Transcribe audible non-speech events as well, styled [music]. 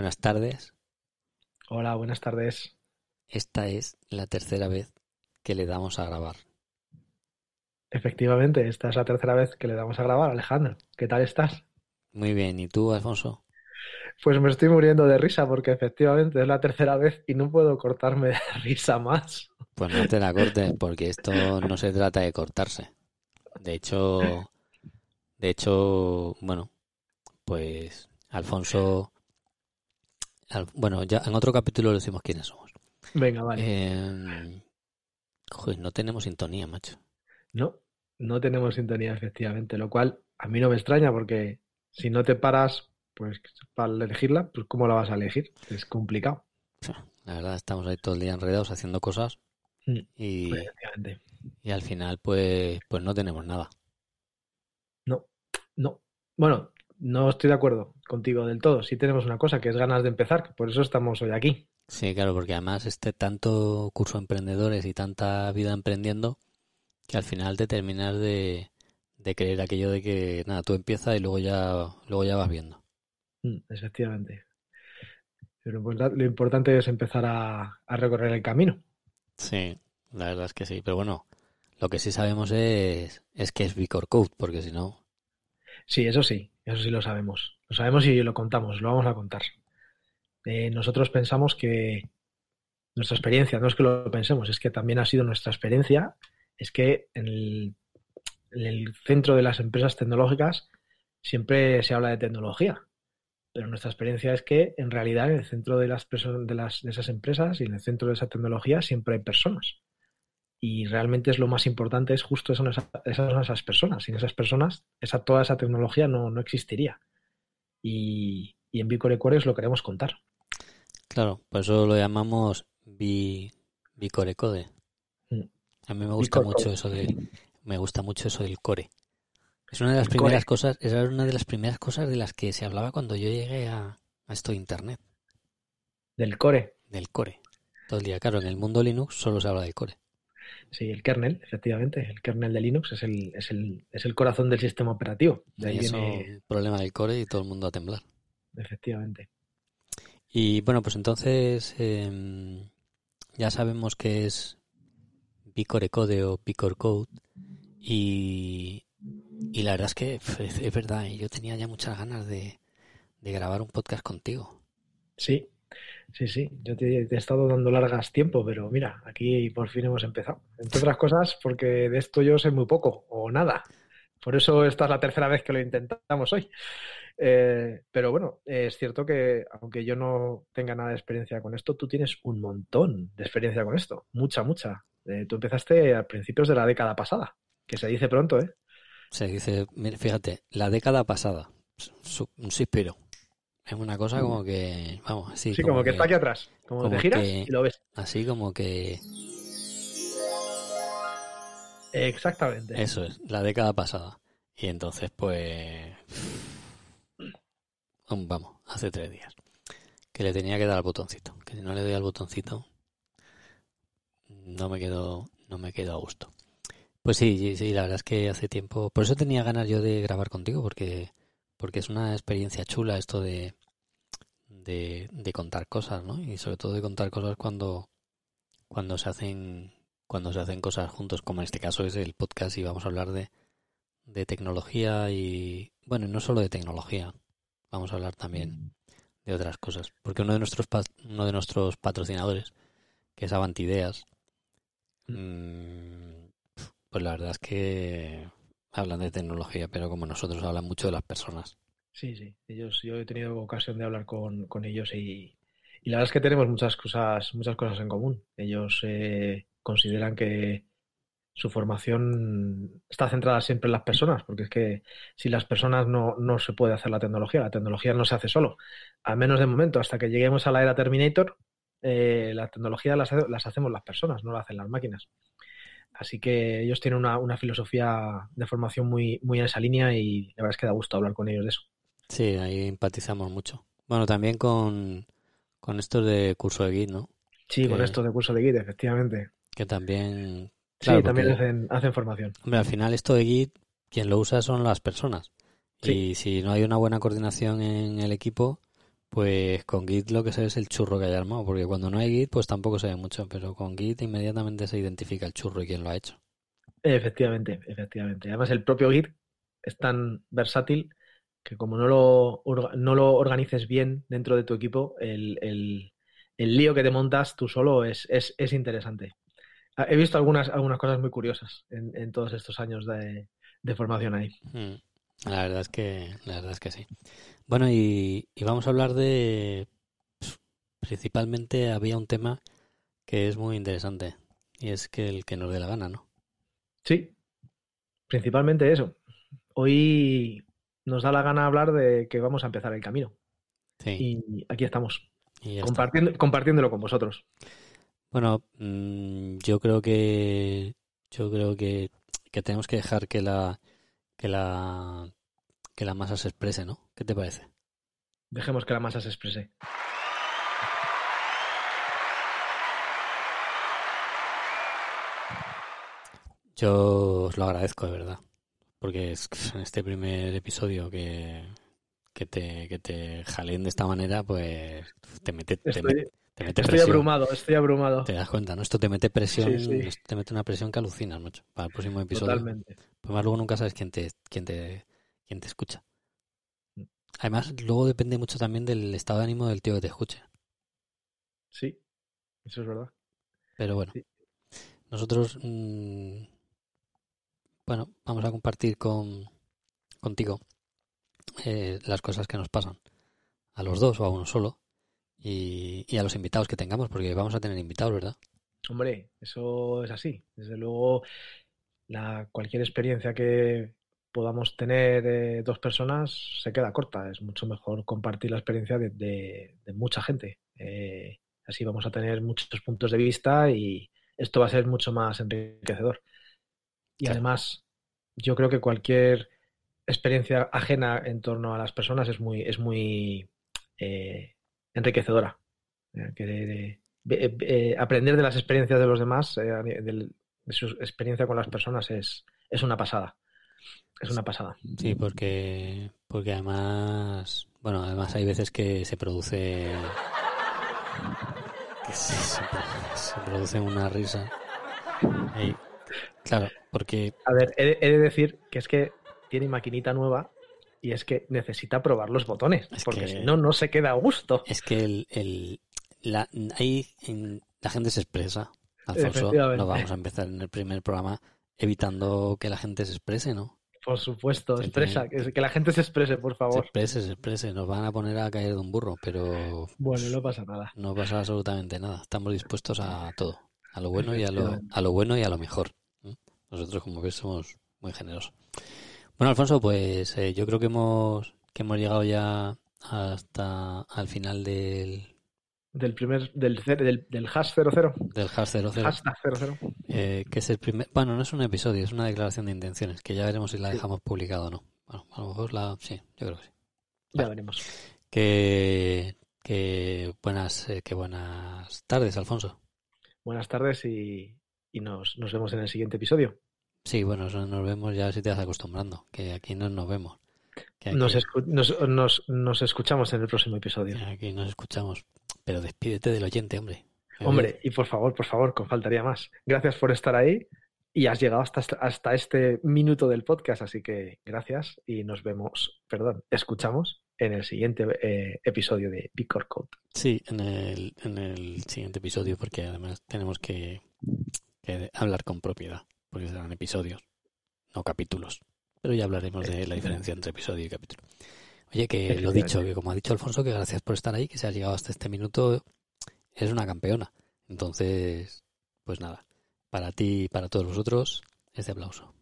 Buenas tardes. Hola, buenas tardes. Esta es la tercera vez que le damos a grabar. Efectivamente, esta es la tercera vez que le damos a grabar. Alejandro, ¿qué tal estás? Muy bien, ¿y tú, Alfonso? Pues me estoy muriendo de risa porque efectivamente es la tercera vez y no puedo cortarme de [laughs] risa más. Pues no te la cortes, porque esto no se trata de cortarse. De hecho, de hecho, bueno, pues Alfonso, Al- bueno, ya en otro capítulo decimos quiénes somos. Venga, vale. Eh, joder, no tenemos sintonía, macho. No, no tenemos sintonía, efectivamente, lo cual a mí no me extraña porque si no te paras, pues para elegirla, pues ¿cómo la vas a elegir? Es complicado. La verdad, estamos ahí todo el día enredados haciendo cosas Mm, y, y al final, pues, pues no tenemos nada. No, no. Bueno, no estoy de acuerdo contigo del todo. Sí tenemos una cosa, que es ganas de empezar, que por eso estamos hoy aquí. Sí, claro, porque además este tanto curso de emprendedores y tanta vida emprendiendo que al final te terminas de, de creer aquello de que nada, tú empiezas y luego ya, luego ya vas viendo. Mm, Efectivamente. Pero lo importa- lo importante es empezar a, a recorrer el camino. Sí, la verdad es que sí, pero bueno, lo que sí sabemos es, es que es Vicor Code, porque si no, Sí, eso sí, eso sí lo sabemos. Lo sabemos y lo contamos, lo vamos a contar. Eh, nosotros pensamos que nuestra experiencia, no es que lo pensemos, es que también ha sido nuestra experiencia, es que en el, en el centro de las empresas tecnológicas siempre se habla de tecnología, pero nuestra experiencia es que en realidad en el centro de las, de las de esas empresas y en el centro de esa tecnología siempre hay personas. Y realmente es lo más importante, es justo esas, esas, esas personas. Sin esas personas, esa, toda esa tecnología no, no existiría. Y, y en Bicore Core os lo queremos contar. claro, por eso lo llamamos bi, Bicore Code. Mm. A mí me gusta Bicore mucho Code. eso de, me gusta mucho eso del core. Es una de las El primeras core. cosas, era una de las primeras cosas de las que se hablaba cuando yo llegué a, a esto de internet, Del core. del core. Todo el día, claro, en el mundo Linux solo se habla de core. Sí, el kernel, efectivamente. El kernel de Linux es el, es el, es el corazón del sistema operativo. De ahí eso, viene, el problema del core y todo el mundo a temblar. efectivamente. Y bueno, pues entonces em, ya sabemos que es Bicore Code o Bicore Code y, y la verdad es que es verdad, ¿eh? yo tenía ya muchas ganas de, de grabar un podcast contigo. Sí, sí, sí. Yo te, he estado dando largas tiempo, pero mira, aquí por fin hemos empezado. Entre otras cosas, porque de esto yo sé muy poco o nada. Por eso esta es la tercera vez que lo intentamos hoy. Eh, pero bueno, es cierto que aunque yo no tenga nada de experiencia con esto, tú tienes un montón de experiencia con esto. Mucha, mucha. Eh, tú empezaste a principios de la década pasada, que se dice pronto, ¿eh? Se dice, fíjate, la década pasada, un suspiro. Es una cosa como que, vamos, así Sí, como, que, está aquí atrás. Como, como te giras que- y lo ves. así como que Exactamente. Eso es, la década pasada. Y entonces, pues. um, Vamos, hace tres días. Que le tenía que dar al botoncito. Que si no le doy al botoncito. No me quedo. No me quedo a gusto. Pues sí, sí, sí, la verdad es que hace tiempo. Por eso tenía ganas yo de grabar contigo, porque. Porque es una experiencia chula esto de. De, de contar cosas, ¿no? Y sobre todo de contar cosas cuando. Cuando se hacen. Cuando se hacen cosas juntos, como en este caso es el podcast, y vamos a hablar de, de tecnología y. Bueno, no solo de tecnología. Vamos a hablar también de otras cosas. Porque uno de nuestros uno de nuestros patrocinadores, que es Avantideas, mm, pues la verdad es que hablan de tecnología, pero como nosotros hablan mucho de las personas. Sí, sí. Ellos, yo he tenido ocasión de hablar con, con ellos y, y la verdad es que tenemos muchas cosas, muchas cosas en común. Ellos eh, consideran que su formación está centrada siempre en las personas, porque es que si las personas no, no se puede hacer la tecnología, la tecnología no se hace solo. Al menos de momento, hasta que lleguemos a la era Terminator, eh, la tecnología las, las hacemos las personas, no la hacen las máquinas. Así que ellos tienen una, una filosofía de formación muy, muy en esa línea y la verdad es que da gusto hablar con ellos de eso. Sí, ahí empatizamos mucho. Bueno, también con, con estos de curso de Git, ¿no? Sí, con Que- esto de curso de Git, efectivamente. Que también... Sí, también porque- hacen, hacen formación. Hombre, al final esto de Git, quien lo usa son las personas. Sí. Y si no hay una buena coordinación en el equipo, Pues con Git lo que se ve es el churro que hay armado, porque cuando no hay Git pues tampoco se ve mucho, pero con Git inmediatamente se identifica el churro y quién lo ha hecho. Efectivamente, efectivamente. Además el propio Git es tan versátil que como no lo, no lo organices bien dentro de tu equipo, el, el, el lío que te montas tú solo es, es, es interesante. Ah, he visto algunas, algunas cosas muy curiosas en, en todos estos años de, de formación ahí. Mm. La verdad es que, la verdad es que sí. Bueno, y, y vamos a hablar de principalmente había un tema que es muy interesante y es que el que nos dé la gana, ¿no? Sí, principalmente eso. Hoy nos da la gana hablar de que vamos a empezar el camino. Sí. Y aquí estamos, y compartiendo, compartiéndolo con vosotros. Bueno, mm, yo creo que yo creo que, que tenemos que dejar que la que la que la masa se exprese, ¿no? ¿Qué te parece? Dejemos que la masa se exprese. Yo os lo agradezco de verdad, porque es en este primer episodio que que te que te jaleen de esta manera, pues te mete te, Estoy, mete- te mete estoy presión. abrumado, estoy abrumado. Te das cuenta, ¿no? Esto te mete presión, Sí, te mete una presión que alucinas, macho, para el próximo episodio. Totalmente. Pues más luego nunca sabes quién te, quién te, quién te escucha. Además, luego depende mucho también del estado de ánimo del tío que te escuche. Sí, eso es verdad. Pero bueno, Sí. nosotros, mm, bueno, vamos a compartir con contigo eh, las cosas que nos pasan a los dos o a uno solo y, y a los invitados que tengamos, porque vamos a tener invitados, ¿verdad? Hombre, eso es así. Desde luego, la, cualquier experiencia que podamos tener de dos personas se queda corta. Es mucho mejor compartir la experiencia de, de- de mucha gente. Eh, así vamos a tener muchos puntos de vista y esto va a ser mucho más enriquecedor. Y Claro. además, yo creo que cualquier experiencia ajena en torno a las personas es muy, es muy eh, enriquecedora. Eh, que de- de- eh, eh, aprender de las experiencias de los demás, eh, del- de su experiencia con las personas es, es una pasada. Es una pasada. Sí, porque, porque además, bueno, además hay veces que se produce, que se, se pro- se produce una risa. Ahí. Claro, porque A ver, he, de- he de decir que es que tiene maquinita nueva y es que necesita probar los botones, Es porque que- si no, no se queda a gusto. es que el, el la, ahí en- la gente se expresa. Alfonso, no vamos a empezar en el primer programa evitando que la gente se exprese, ¿no? Por supuesto, expresa, que, que la gente se exprese, por Se favor. exprese, se exprese. Nos van a poner a caer de un burro, pero Bueno, no pasa nada. no pasa absolutamente nada. Estamos dispuestos a todo, a lo bueno y a lo, a lo bueno y a lo mejor. ¿eh? Nosotros, como ves, somos muy generosos. Bueno, Alfonso, pues eh, yo creo que hemos que hemos llegado ya hasta al final del Del primer, del, del, del hash 00. del hash 00, Hashtag 00. eh, que es el primer, bueno, no es un episodio, es una declaración de intenciones, que ya veremos si la Sí. dejamos publicada o no. Bueno, a lo mejor la, sí, yo creo que sí. Ya veremos. Que, que buenas, eh, que buenas tardes, Alfonso. Buenas tardes y, y nos, nos vemos en el siguiente episodio. Sí, bueno, nos vemos ya si te vas acostumbrando, que aquí no nos vemos. Que aquí, Nos, escu- nos, nos, nos escuchamos en el próximo episodio. aquí nos escuchamos. Pero despídete del oyente, hombre. Hombre, y por favor, por favor, con faltaría más. Gracias por estar ahí y has llegado hasta, hasta este minuto del podcast, así que gracias y nos vemos, perdón, escuchamos en el siguiente eh, episodio de Picor Code. Sí, en el, en el siguiente episodio, porque además tenemos que, que hablar con propiedad, porque serán episodios, no capítulos. Pero ya hablaremos de la diferencia entre episodio y capítulo. Oye, que lo dicho, que como ha dicho Alfonso, que gracias por estar ahí, que se ha llegado hasta este minuto, eres una campeona. Entonces, pues nada, para ti y para todos vosotros, este aplauso.